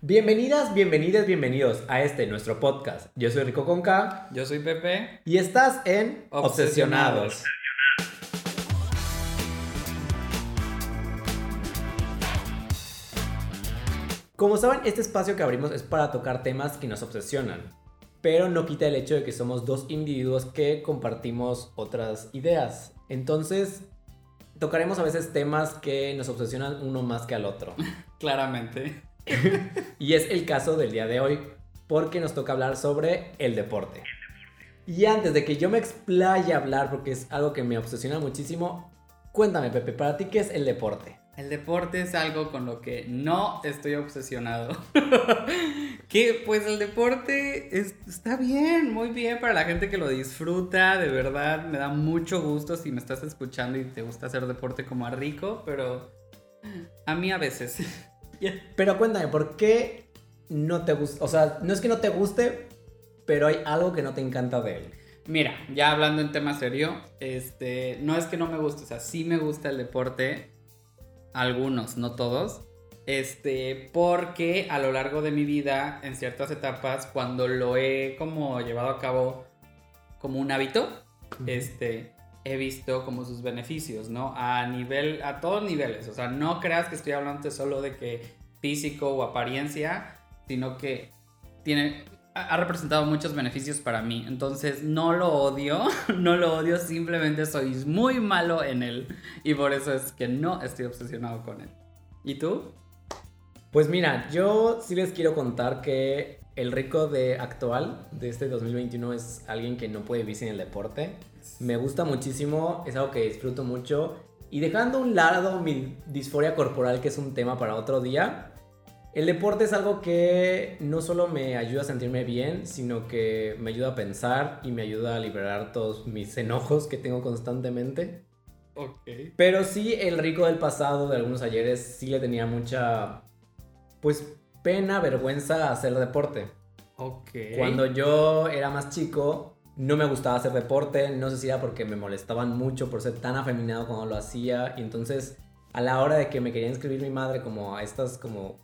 Bienvenidas, bienvenidas, bienvenidos a este nuestro podcast. Yo soy Rico Conca Yo soy Pepe. y estás en Obsesionados. Como saben, este espacio que abrimos es para tocar temas que nos obsesionan, pero no quita el hecho de que somos dos individuos que compartimos otras ideas. Entonces, tocaremos a veces temas que nos obsesionan uno más que al otro. Claramente. Y es el caso del día de hoy, porque nos toca hablar sobre el deporte. Y antes de que yo me explaye a hablar, porque es algo que me obsesiona muchísimo, cuéntame, Pepe, ¿para ti qué es el deporte? El deporte es algo con lo que no estoy obsesionado. que pues el deporte es- está bien, muy bien para la gente que lo disfruta. De verdad, me da mucho gusto si me estás escuchando y te gusta hacer deporte como a Rico, pero a mí a veces. Pero cuéntame, ¿por qué no te gusta? O sea, no es que no te guste, pero hay algo que no te encanta de él. Mira, ya hablando en tema serio, este, no es que no me guste, o sea, sí me gusta el deporte, algunos, no todos, este, porque a lo largo de mi vida, en ciertas etapas, cuando lo he como llevado a cabo como un hábito, este, he visto como sus beneficios, ¿no? A nivel, a todos niveles, o sea, no creas que estoy hablando solo de que físico o apariencia, sino que tiene, ha representado muchos beneficios para mí, entonces no lo odio, no lo odio, simplemente soy muy malo en él y por eso es que no estoy obsesionado con él. ¿Y tú? Pues mira, yo sí les quiero contar que el rico de actual de este 2021 es alguien que no puede vivir sin el deporte. Me gusta muchísimo, es algo que disfruto mucho. Y dejando a un lado mi disforia corporal, que es un tema para otro día, el deporte es algo que no solo me ayuda a sentirme bien, sino que me ayuda a pensar y me ayuda a liberar todos mis enojos que tengo constantemente. Ok. Pero sí, el rico del pasado, de algunos ayeres, sí le tenía mucha, pues, pena, vergüenza hacer deporte. Ok. Cuando yo era más chico, no me gustaba hacer deporte, no sé si era porque me molestaban mucho por ser tan afeminado cuando lo hacía, y entonces a la hora de que me quería inscribir mi madre como a estas como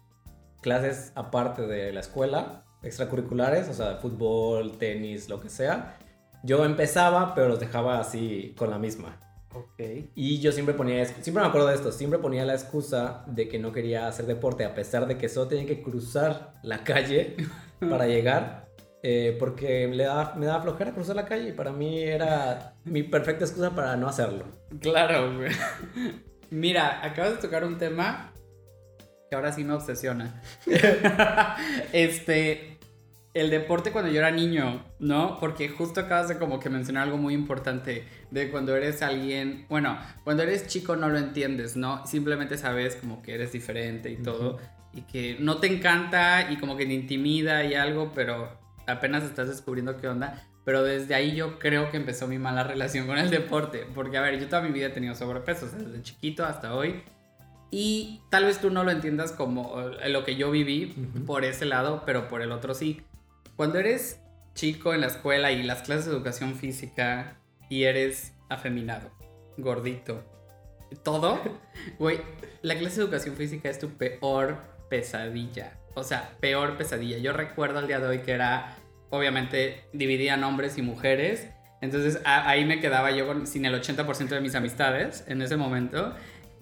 clases aparte de la escuela, extracurriculares, o sea, fútbol, tenis, lo que sea, yo empezaba, pero los dejaba así con la misma. Ok. Y yo siempre ponía, siempre me acuerdo de esto, siempre ponía la excusa de que no quería hacer deporte, a pesar de que solo tenía que cruzar la calle para llegar, eh, porque le daba, me daba flojera cruzar la calle y para mí era mi perfecta excusa para no hacerlo. Claro, güey. Mira, acabas de tocar un tema que ahora sí me obsesiona. este, el deporte cuando yo era niño, ¿no? Porque justo acabas de como que mencionar algo muy importante de cuando eres alguien, bueno, cuando eres chico no lo entiendes, ¿no? Simplemente sabes como que eres diferente y todo y que no te encanta y como que te intimida y algo, pero apenas estás descubriendo qué onda. Pero desde ahí yo creo que empezó mi mala relación con el deporte. Porque, a ver, yo toda mi vida he tenido sobrepeso, o sea, desde chiquito hasta hoy. Y tal vez tú no lo entiendas como eh, lo que yo viví por ese lado, pero por el otro sí. Cuando eres chico en la escuela y las clases de educación física y eres afeminado, gordito, todo, güey, la clase de educación física es tu peor pesadilla. O sea, peor pesadilla. Yo recuerdo al día de hoy que era, obviamente, dividían hombres y mujeres. Entonces a- ahí me quedaba yo con- sin el 80% de mis amistades en ese momento.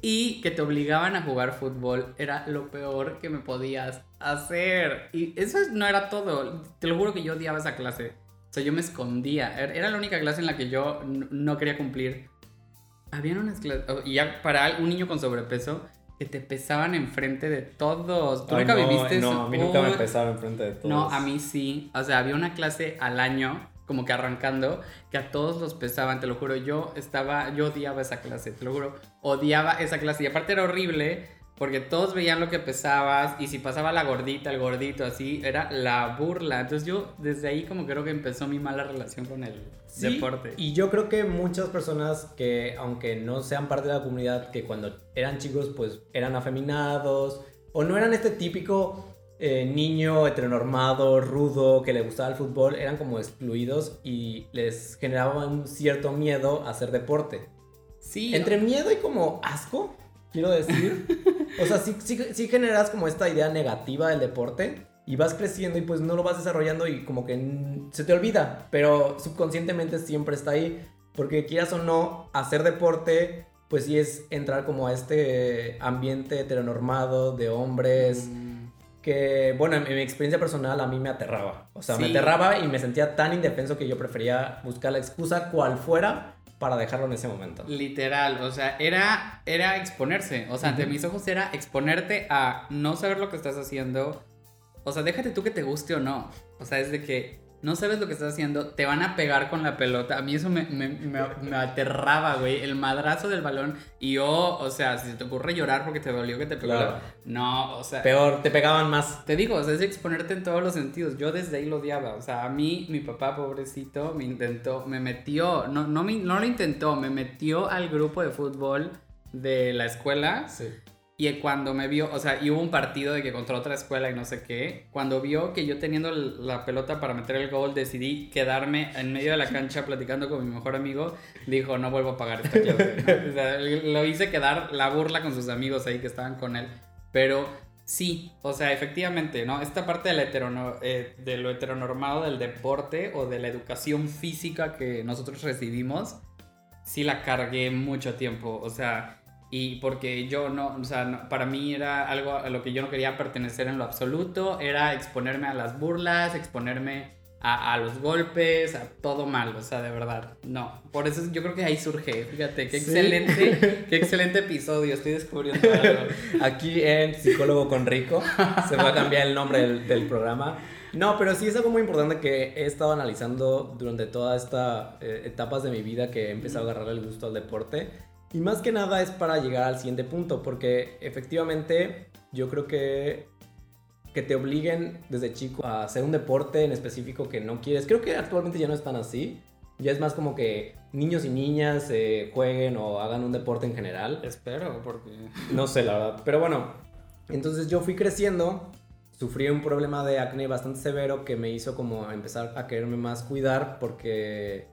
Y que te obligaban a jugar fútbol era lo peor que me podías hacer. Y eso no era todo. Te lo juro que yo odiaba esa clase. O sea, yo me escondía. Era era la única clase en la que yo no quería cumplir. Habían unas clases. Y ya para un niño con sobrepeso, que te pesaban enfrente de todos. ¿Tú Ay, nunca no, viviste eso? No, a mí nunca me pesaba enfrente de todos. No, a mí sí. O sea, había una clase al año, como que arrancando, que a todos los pesaban, te lo juro. Yo estaba, yo odiaba esa clase, te lo juro. Odiaba esa clase. Y aparte era horrible, porque todos veían lo que pesabas, y si pasaba la gordita, el gordito, así, era la burla. Entonces yo, desde ahí, como creo que empezó mi mala relación con el Sí, deporte. Y yo creo que muchas personas que, aunque no sean parte de la comunidad, que cuando eran chicos, pues eran afeminados, o no eran este típico eh, niño heteronormado, rudo, que le gustaba el fútbol, eran como excluidos y les generaba un cierto miedo a hacer deporte. Sí. Entre miedo y como asco, quiero decir, O sea, sí, sí, sí generas como esta idea negativa del deporte y vas creciendo y pues no lo vas desarrollando y como que se te olvida, pero subconscientemente siempre está ahí, porque quieras o no, hacer deporte, pues sí es entrar como a este ambiente heteronormado de hombres, Mm, que bueno, en, mi experiencia personal a mí me aterraba, o sea, me Sí. aterraba y me sentía tan indefenso que yo prefería buscar la excusa cual fuera para dejarlo en ese momento. Literal, o sea, era, era exponerse. O sea, ante mis ojos era exponerte a no saber lo que estás haciendo. O sea, déjate tú que te guste o no. O sea, es de que no sabes lo que estás haciendo, te van a pegar con la pelota. A mí eso me, me, me- me aterraba, güey. El madrazo del balón. Y yo, o sea, si se te ocurre llorar porque te dolió que te pegó. Claro. la- No, o sea. Peor, te pegaban más. Te digo, o sea, es exponerte en todos los sentidos. Yo desde ahí lo odiaba. O sea, a mí, mi papá, pobrecito, me intentó, me metió, no, no, me- no lo intentó, me metió al grupo de fútbol de la escuela. Sí. Y cuando me vio, o sea, y hubo un partido de que contra otra escuela y no sé qué. Cuando vio que yo teniendo la pelota para meter el gol, decidí quedarme en medio de la cancha platicando con mi mejor amigo. Dijo, no vuelvo a pagar esta clase. ¿no? O sea, lo hice quedar la burla con sus amigos ahí que estaban con él. Pero sí, o sea, efectivamente, ¿no? Esta parte de, la eh, de lo heteronormado del deporte o de la educación física que nosotros recibimos, sí la cargué mucho tiempo. O sea, y porque yo no, o sea, no- para mí era algo a lo que yo no quería pertenecer en lo absoluto, era exponerme a las burlas, exponerme a, a los golpes, a todo mal, o sea, de verdad, no. Por eso yo creo que ahí surge, fíjate, qué Sí. excelente, qué excelente episodio, estoy descubriendo algo. Aquí en Psicólogo con Rico se va a cambiar el nombre del, del programa. No, pero sí es algo muy importante que he estado analizando durante toda esta eh, etapas de mi vida que he empezado a agarrar el gusto al deporte. Y más que nada es para llegar al siguiente punto, porque efectivamente yo creo que que te obliguen desde chico a hacer un deporte en específico que no quieres. Creo que actualmente ya no es tan así. Ya es más como que niños y niñas eh, jueguen o hagan un deporte en general. Espero, porque... No sé, la verdad. Pero bueno, entonces yo fui creciendo, sufrí un problema de acné bastante severo que me hizo como empezar a quererme más cuidar porque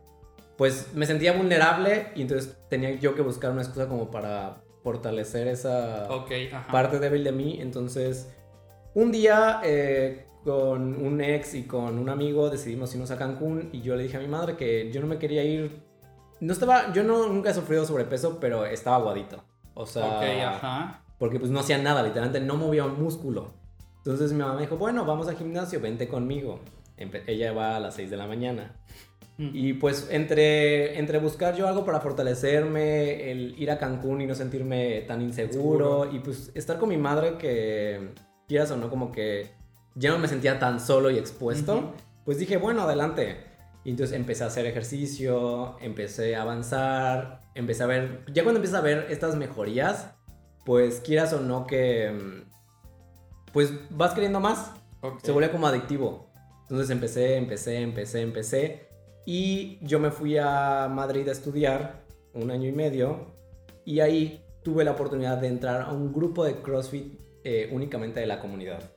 pues me sentía vulnerable y entonces tenía yo que buscar una excusa como para fortalecer esa Ok, ajá. parte débil de mí. Entonces, un día eh, con un ex y con un amigo decidimos irnos a Cancún y yo le dije a mi madre que yo no me quería ir. No estaba, yo no, nunca he sufrido sobrepeso, pero estaba aguadito. O sea, Ok, ajá. porque pues no hacía nada, literalmente no movía un músculo. Entonces mi mamá me dijo, bueno, vamos al gimnasio, vente conmigo. Empe- ella va a las 6 de la mañana. Y pues entre, entre buscar yo algo para fortalecerme, el ir a Cancún y no sentirme tan inseguro, Seguro. y pues estar con mi madre que, quieras o no, como que ya no me sentía tan solo y expuesto, Ujú. pues dije, bueno, adelante. Y entonces empecé a hacer ejercicio, empecé a avanzar, empecé a ver, ya cuando empiezas a ver estas mejorías, pues quieras o no que, mm, pues vas queriendo más, Ok. se vuelve como adictivo. Entonces empecé, empecé, empecé, empecé. Y yo me fui a Madrid a estudiar un año y medio. Y ahí tuve la oportunidad de entrar a un grupo de CrossFit eh, únicamente de la comunidad.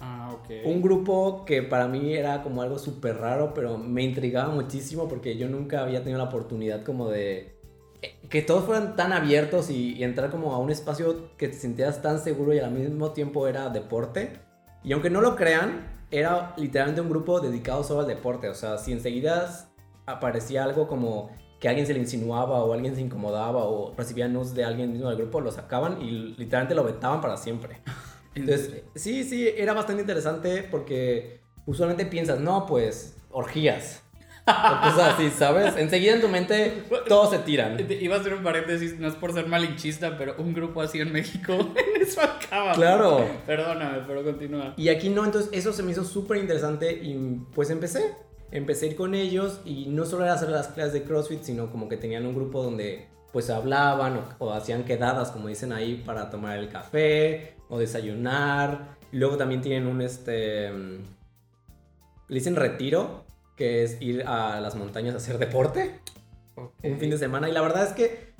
Ah, ok. Un grupo que para mí era como algo súper raro, pero me intrigaba muchísimo porque yo nunca había tenido la oportunidad como de eh, que todos fueran tan abiertos y, y entrar como a un espacio que te sintieras tan seguro y al mismo tiempo era deporte. Y aunque no lo crean, era literalmente un grupo dedicado solo al deporte. O sea, si enseguida aparecía algo como que alguien se le insinuaba o alguien se incomodaba o recibía news de alguien mismo del grupo, lo sacaban y literalmente lo vetaban para siempre. Entonces, sí, sí, era bastante interesante porque usualmente piensas, no, pues, orgías. O cosas así, ¿sabes? Enseguida en tu mente todos se tiran. Iba a hacer un paréntesis, no es por ser malinchista, pero un grupo así en México, en eso acaba. Claro. Perdóname, pero continúa. Y aquí no, entonces eso se me hizo súper interesante y pues empecé. Empecé a ir con ellos y no solo era hacer las clases de CrossFit, sino como que tenían un grupo donde pues hablaban o, o hacían quedadas, como dicen ahí, para tomar el café o desayunar. Luego también tienen un, este, mm, le dicen retiro, que es ir a las montañas a hacer deporte. Ok. un fin de semana y la verdad es que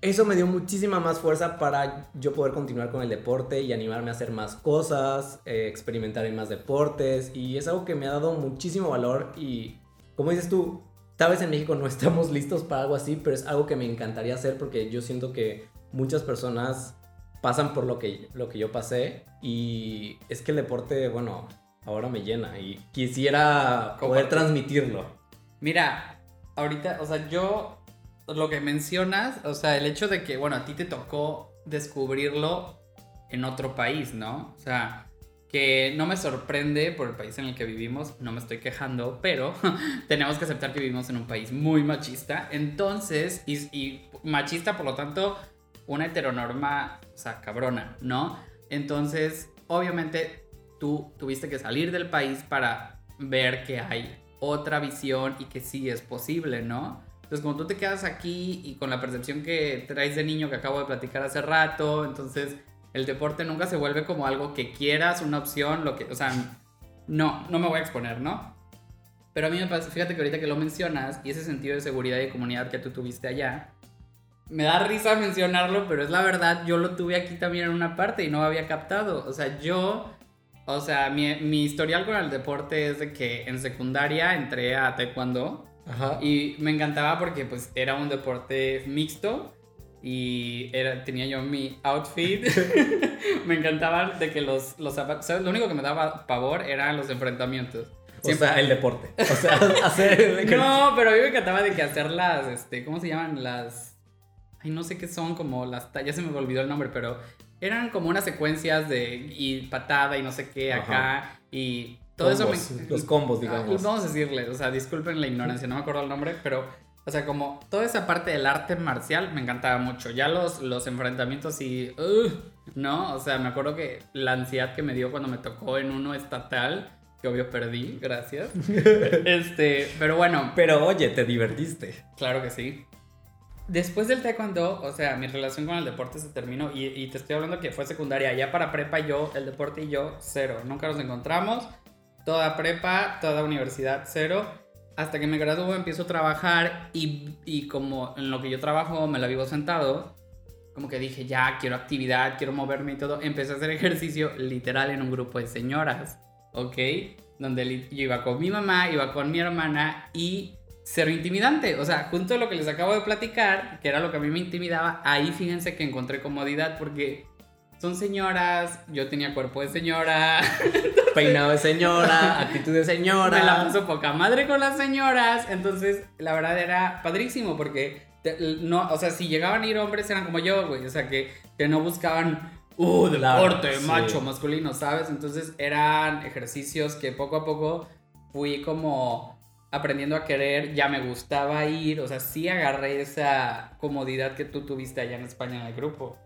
eso me dio muchísima más fuerza para yo poder continuar con el deporte y animarme a hacer más cosas, eh, experimentar en más deportes y es algo que me ha dado muchísimo valor y como dices tú, tal vez en México no estamos listos para algo así, pero es algo que me encantaría hacer porque yo siento que muchas personas pasan por lo que, lo que yo pasé y es que el deporte, bueno, ahora me llena y quisiera poder transmitirlo. Mira, ahorita, o sea, yo lo que mencionas, o sea, el hecho de que, bueno, a ti te tocó descubrirlo en otro país, ¿no? O sea, que no me sorprende por el país en el que vivimos, no me estoy quejando, pero tenemos que aceptar que vivimos en un país muy machista, entonces, y, y machista, por lo tanto, una heteronorma, o sea, cabrona, ¿no? Entonces, obviamente, tú tuviste que salir del país para ver que hay otra visión y que sí es posible, ¿no? Entonces, como tú te quedas aquí y con la percepción que traes de niño que acabo de platicar hace rato, entonces el deporte nunca se vuelve como algo que quieras, una opción, lo que, o sea, no, no me voy a exponer, ¿no? Pero a mí me pasa, fíjate que ahorita que lo mencionas y ese sentido de seguridad y comunidad que tú tuviste allá, me da risa mencionarlo, pero es la verdad, yo lo tuve aquí también en una parte y no había captado. O sea, yo, o sea, mi, mi historial con el deporte es de que en secundaria entré a taekwondo Ajá. y me encantaba porque pues era un deporte mixto y era, tenía yo mi outfit. me encantaban de que los, los zapatos, ¿sabes? Lo único que me daba pavor eran los enfrentamientos. O sea, el deporte. O sea, hacer... No, pero a mí me encantaba de que hacer las, este, ¿cómo se llaman? Las... Ay, no sé qué son, como las... Ya se me olvidó el nombre, pero eran como unas secuencias de... Y patada y no sé qué acá. Y todo Combos, eso me... los combos, digamos. Vamos a decirle, o sea, disculpen la ignorancia, no me acuerdo el nombre, pero... O sea, como toda esa parte del arte marcial me encantaba mucho. Ya los, los enfrentamientos y... ugh, ¿No? O sea, me acuerdo que la ansiedad que me dio cuando me tocó en uno estatal, que obvio perdí, gracias. este, pero bueno, Pero oye, te divertiste. Claro que sí. Después del taekwondo, o sea, mi relación con el deporte se terminó y, y te estoy hablando que fue secundaria. Ya para prepa yo, el deporte y yo, cero. Nunca nos encontramos. Toda prepa, toda universidad, cero. Hasta que me gradúo, empiezo a trabajar y, como en lo que yo trabajo me la vivo sentado, como que dije, ya, quiero actividad, quiero moverme y todo. Empecé a hacer ejercicio literal en un grupo de señoras, ¿ok? Donde yo iba con mi mamá, iba con mi hermana y cero intimidante. O sea, junto a lo que les acabo de platicar, que era lo que a mí me intimidaba, ahí fíjense que encontré comodidad porque son señoras, yo tenía cuerpo de señora, Peinado de señora, actitud de señora. me la puso poca madre con las señoras. Entonces, la verdad era padrísimo porque, te- no, o sea, si llegaban a ir hombres eran como yo, güey. O sea, que, que no buscaban, uh, deporte, sí. macho, masculino, ¿sabes? Entonces, eran ejercicios que poco a poco fui como aprendiendo a querer, ya me gustaba ir, o sea, sí agarré esa comodidad que tú tuviste allá en España en el grupo.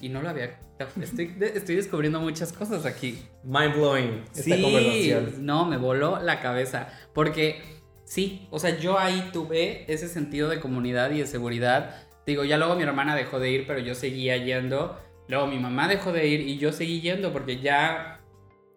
Y no lo había... Estoy, estoy descubriendo muchas cosas aquí. Mind blowing esta Sí, conversación. no, me voló la cabeza. Porque sí, o sea, yo ahí tuve ese sentido de comunidad y de seguridad. Digo, ya luego mi hermana dejó de ir, pero yo seguía yendo. Luego mi mamá dejó de ir y yo seguí yendo porque ya,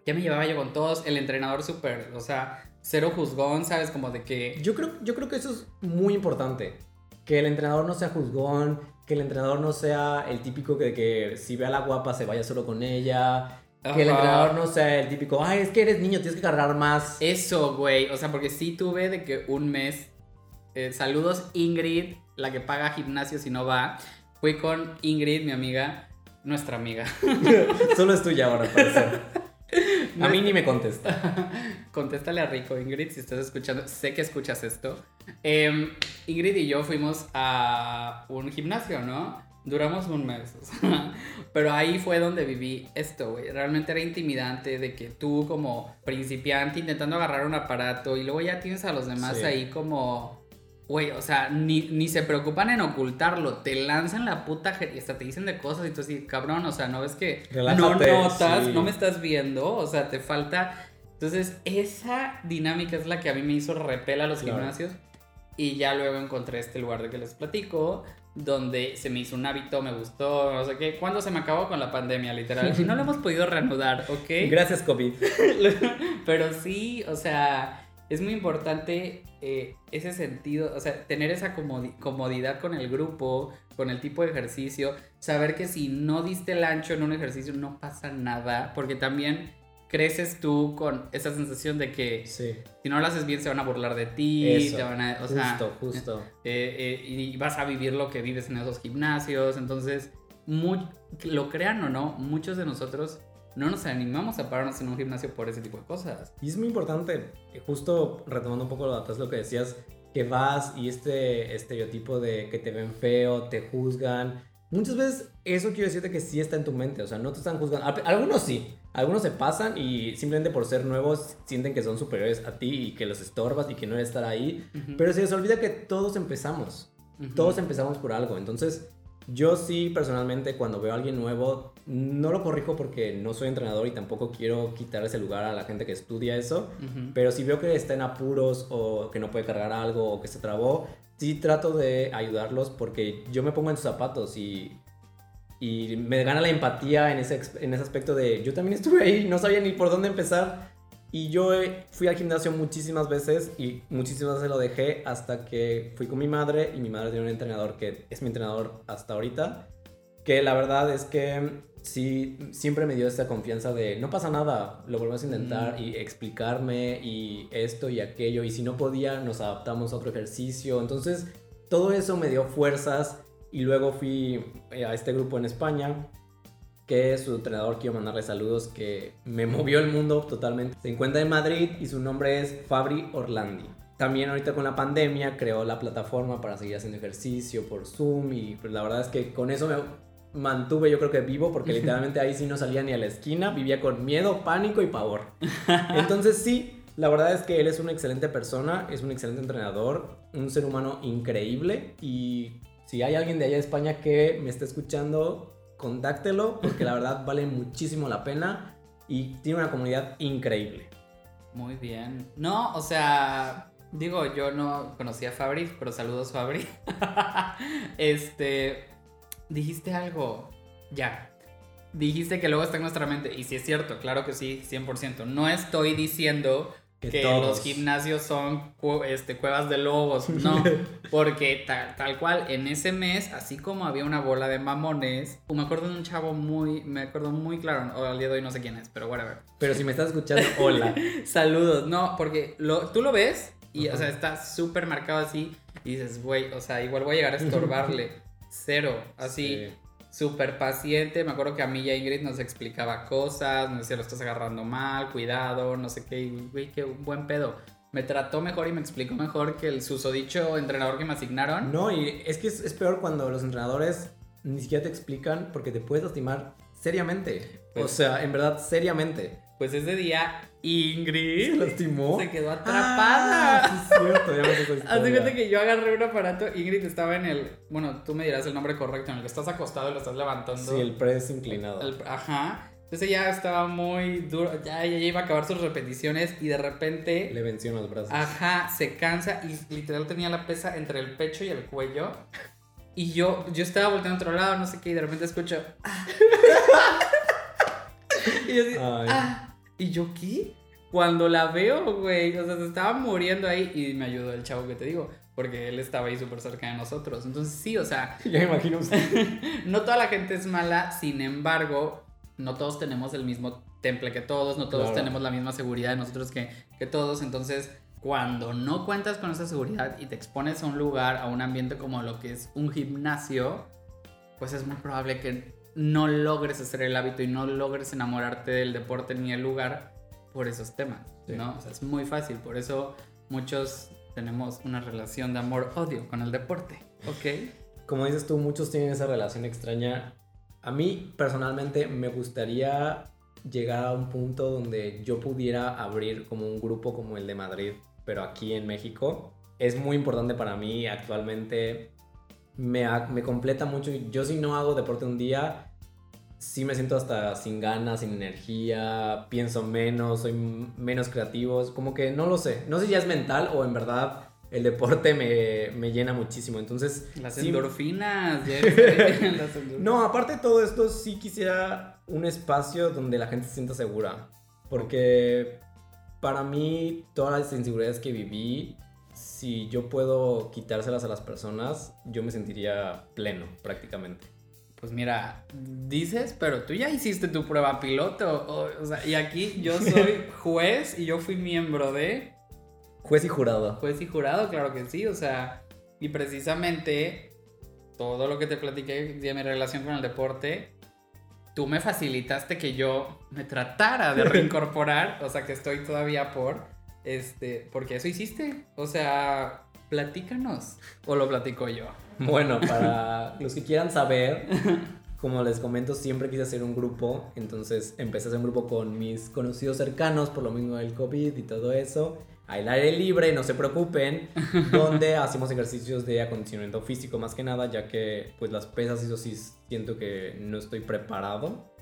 ya me llevaba yo con todos. El entrenador súper, o sea, cero juzgón, ¿sabes? Como de que... Yo creo, yo creo que eso es muy importante. Que el entrenador no sea juzgón, que el entrenador no sea el típico que, que si ve a la guapa se vaya solo con ella. Que el entrenador no sea el típico, ay, es que eres niño, tienes que cargar más. Eso, güey. O sea, porque sí tuve de que un mes. eh, saludos, Ingrid, la que paga gimnasio si no va. Fui con Ingrid, mi amiga, nuestra amiga. Solo es tuya ahora, al parecer. A mí ni me contesta. Contéstale a Rico, Ingrid, si estás escuchando. Sé que escuchas esto. Em, Ingrid y yo fuimos a un gimnasio, ¿no? Duramos un mes. o sea, pero ahí fue donde viví esto, güey. Realmente era intimidante de que tú como principiante intentando agarrar un aparato y luego ya tienes a los demás Sí. ahí como... Güey, o sea, ni, ni se preocupan en ocultarlo. Te lanzan la puta... Y hasta te dicen de cosas y tú así, cabrón, o sea, no ves que Relájate, no notas, sí. no me estás viendo, o sea, te falta... Entonces, esa dinámica es la que a mí me hizo repel a los Claro. gimnasios. Y ya luego encontré este lugar de que les platico, donde se me hizo un hábito, me gustó, no sé qué. Cuando se me acabó con la pandemia, literal. Y no lo hemos podido reanudar, ¿ok? Gracias, COVID. Pero sí, o sea, es muy importante eh, ese sentido, o sea, tener esa comodi- comodidad con el grupo, con el tipo de ejercicio, saber que si no diste el ancho en un ejercicio no pasa nada, porque también creces tú con esa sensación de que Sí. si no lo haces bien se van a burlar de ti, Eso. te van a, o sea, justo, justo. eh, eh, y vas a vivir lo que vives en esos gimnasios, entonces lo crean o no, muchos de nosotros no nos animamos a pararnos en un gimnasio por ese tipo de cosas. Y es muy importante, eh, justo retomando un poco lo atrás lo que decías, que vas y este estereotipo de que te ven feo, te juzgan. Muchas veces eso quiero decirte que sí está en tu mente, o sea, no te están juzgando. Algunos sí, algunos se pasan y simplemente por ser nuevos sienten que son superiores a ti y que los estorbas y que no debes estar ahí. Pero se les olvida que todos empezamos. Todos empezamos por algo. Entonces, yo sí, personalmente, cuando veo a alguien nuevo, no lo corrijo porque no soy entrenador y tampoco quiero quitar ese lugar a la gente que estudia eso. Pero si veo que está en apuros o que no puede cargar algo o que se trabó, sí trato de ayudarlos porque yo me pongo en sus zapatos y, y me gana la empatía en ese, en ese aspecto de yo también estuve ahí, no sabía ni por dónde empezar. Y yo fui al gimnasio muchísimas veces y muchísimas veces lo dejé hasta que fui con mi madre y mi madre tiene un entrenador que es mi entrenador hasta ahorita. Que la verdad es que sí, siempre me dio esta confianza de no pasa nada, lo volvemos a intentar y explicarme y esto y aquello. Y si no podía, nos adaptamos a otro ejercicio. Entonces, todo eso me dio fuerzas. Y luego fui eh, a este grupo en España que su entrenador quiero mandarle saludos, que me movió el mundo totalmente. Se encuentra en Madrid y su nombre es Fabri Orlandi. También ahorita con la pandemia creó la plataforma para seguir haciendo ejercicio por Zoom y pues la verdad es que con eso me mantuve yo creo que vivo porque literalmente ahí sí no salía ni a la esquina, vivía con miedo, pánico y pavor. Entonces sí, la verdad es que él es una excelente persona, es un excelente entrenador, un ser humano increíble y si hay alguien de allá de España que me está escuchando, contáctelo porque la verdad vale muchísimo la pena y tiene una comunidad increíble. Muy bien. No, o sea, digo, yo no conocía a Fabri, pero saludos Fabri. este, dijiste algo, ya. Dijiste que luego está en nuestra mente. Y si es cierto, claro que sí, 100%. No estoy diciendo que, los gimnasios son este, cuevas de lobos. No, porque tal, tal, cual, en ese mes, así como había una bola de mamones, me acuerdo de un chavo muy, me acuerdo muy claro, o al día de hoy no sé quién es, pero whatever. Pero si me estás escuchando, hola. Saludos, no, porque lo, tú lo ves y, o sea, está súper marcado así y dices, güey, o sea, igual voy a llegar a estorbarle. Cero, así súper paciente. Me acuerdo que a mí y a Ingrid nos explicaba cosas, nos decía, lo estás agarrando mal, cuidado, no sé qué, güey, qué buen pedo. Me trató mejor y me explicó mejor que el susodicho entrenador que me asignaron. No, y es que es, peor cuando los entrenadores ni siquiera te explican porque te puedes lastimar seriamente. o pues sea, en verdad, seriamente. Pues ese día Ingrid se lastimó. Se quedó atrapada. Ah, sí, es cierto, ya me Haz de cuenta que yo agarré un aparato. Ingrid estaba en el. Bueno, tú me dirás el nombre correcto, en el que estás acostado y lo estás levantando. Sí, el press inclinado. ajá. Entonces ya estaba muy duro. Ya, ya iba a acabar sus repeticiones y de repente. Le venció los brazos. Ajá, se cansa y literal tenía la pesa entre el pecho y el cuello. Y yo, yo estaba volteando a otro lado, no sé qué, y de repente escucho. Ah". y yo así, ah. ¿Y yo qué? Cuando la veo, güey, o sea, se estaba muriendo ahí y me ayudó el chavo que te digo, porque él estaba ahí súper cerca de nosotros. Entonces, sí, o sea. Ya me imagino no toda la gente es mala, sin embargo, no todos tenemos el mismo temple que todos, no todos tenemos la misma seguridad de nosotros que, que todos. Entonces, cuando no cuentas con esa seguridad y te expones a un lugar, a un ambiente como lo que es un gimnasio, pues es muy probable que no logres hacer el hábito y no logres enamorarte del deporte ni el lugar por esos temas, ¿no? O sea, es muy fácil, por eso muchos tenemos una relación de amor-odio con el deporte, ¿ok? Como dices tú, muchos tienen esa relación extraña. A mí personalmente me gustaría llegar a un punto donde yo pudiera abrir como un grupo como el de Madrid, pero aquí en México. Es muy importante para mí actualmente me, me completa mucho. Yo si no hago deporte un día, sí me siento hasta sin ganas, sin energía, pienso menos, soy menos creativo. como que no lo sé. No sé si ya es mental o en verdad el deporte me, llena muchísimo. Entonces. Las endorfinas. no, aparte de todo esto, sí quisiera un espacio donde la gente se sienta segura. Porque para mí, todas las inseguridades que viví si yo puedo quitárselas a las personas, yo me sentiría pleno prácticamente. Pues mira, dices, pero tú ya hiciste tu prueba piloto. O, sea, y aquí yo soy juez y yo fui miembro de... Juez y jurado. Juez y jurado, claro que sí. O sea, y precisamente todo lo que te platiqué de mi relación con el deporte, tú me facilitaste que yo me tratara de reincorporar, o sea que estoy todavía por, este, porque eso hiciste, o sea, platícanos, o lo platico yo. Bueno, para los que quieran saber, como les comento, siempre quise hacer un grupo, entonces empecé a hacer un grupo con mis conocidos cercanos por lo mismo del COVID y todo eso. Al aire libre, no se preocupen, donde hacemos ejercicios de acondicionamiento físico más que nada, ya que pues las pesas, eso sí siento que no estoy preparado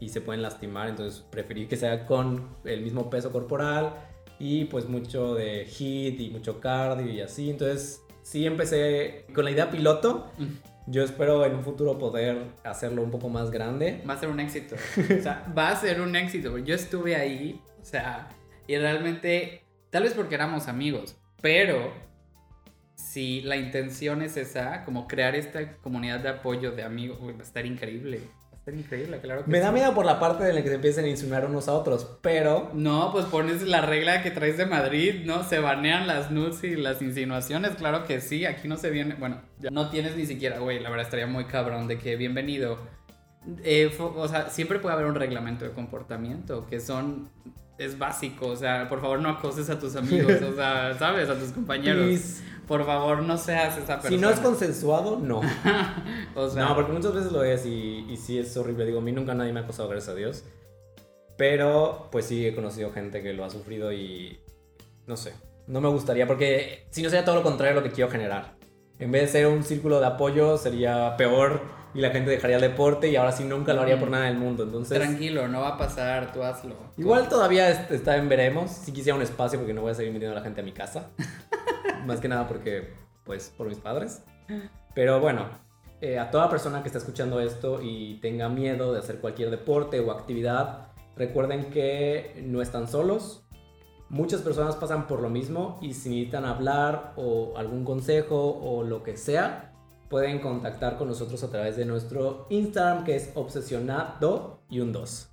y se pueden lastimar, entonces preferí que sea con el mismo peso corporal y pues mucho de hit y mucho cardio y así, entonces sí empecé con la idea piloto. Mm. Yo espero en un futuro poder hacerlo un poco más grande. Va a ser un éxito. o sea, va a ser un éxito. Yo estuve ahí, o sea, y realmente, tal vez porque éramos amigos, pero si la intención es esa, como crear esta comunidad de apoyo de amigos, va a estar increíble increíble, claro Me da miedo por la parte de la que se empiecen a insinuar unos a otros, pero... No, pues pones la regla que traes de Madrid, ¿no? Se banean las nudes y las insinuaciones, claro que sí, aquí no se viene... Bueno, ya no tienes ni siquiera, güey, la verdad estaría muy cabrón de que bienvenido. Eh, o sea, siempre puede haber un reglamento de comportamiento, que son... Es básico, o sea, por favor no acoses a tus amigos, o sea, ¿sabes? A tus compañeros. Por favor, no seas esa persona. Si no es consensuado, no. o sea, no, porque muchas veces lo es y, y sí es horrible. Digo, a mí nunca nadie me ha acosado, gracias a Dios. Pero, pues sí he conocido gente que lo ha sufrido y. No sé. No me gustaría porque si no sería todo lo contrario a lo que quiero generar. En vez de ser un círculo de apoyo, sería peor y la gente dejaría el deporte y ahora sí nunca lo haría por nada del mundo. Entonces, Tranquilo, no va a pasar, tú hazlo. Igual todavía está en veremos. Si quisiera un espacio porque no voy a seguir metiendo a la gente a mi casa. Más que nada porque, pues, por mis padres. Pero bueno, eh, a toda persona que está escuchando esto y tenga miedo de hacer cualquier deporte o actividad, recuerden que no están solos. Muchas personas pasan por lo mismo y si necesitan hablar o algún consejo o lo que sea, pueden contactar con nosotros a través de nuestro Instagram que es obsesionado y un 2.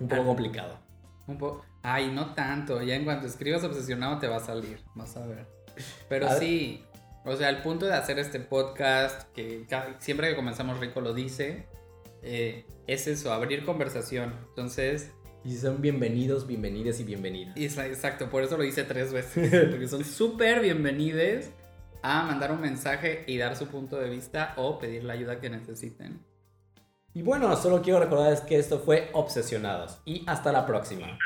un poco complicado. Un poco. Ay, no tanto. Ya en cuanto escribas obsesionado te va a salir. Vas a ver. Pero sí. O sea, el punto de hacer este podcast, que siempre que comenzamos Rico lo dice, eh, es eso, abrir conversación. Entonces. Y son bienvenidos, bienvenidas y bienvenidas. Exacto, por eso lo hice tres veces. Porque son súper bienvenidos a mandar un mensaje y dar su punto de vista o pedir la ayuda que necesiten. Y bueno, solo quiero recordarles que esto fue Obsesionados y hasta la próxima.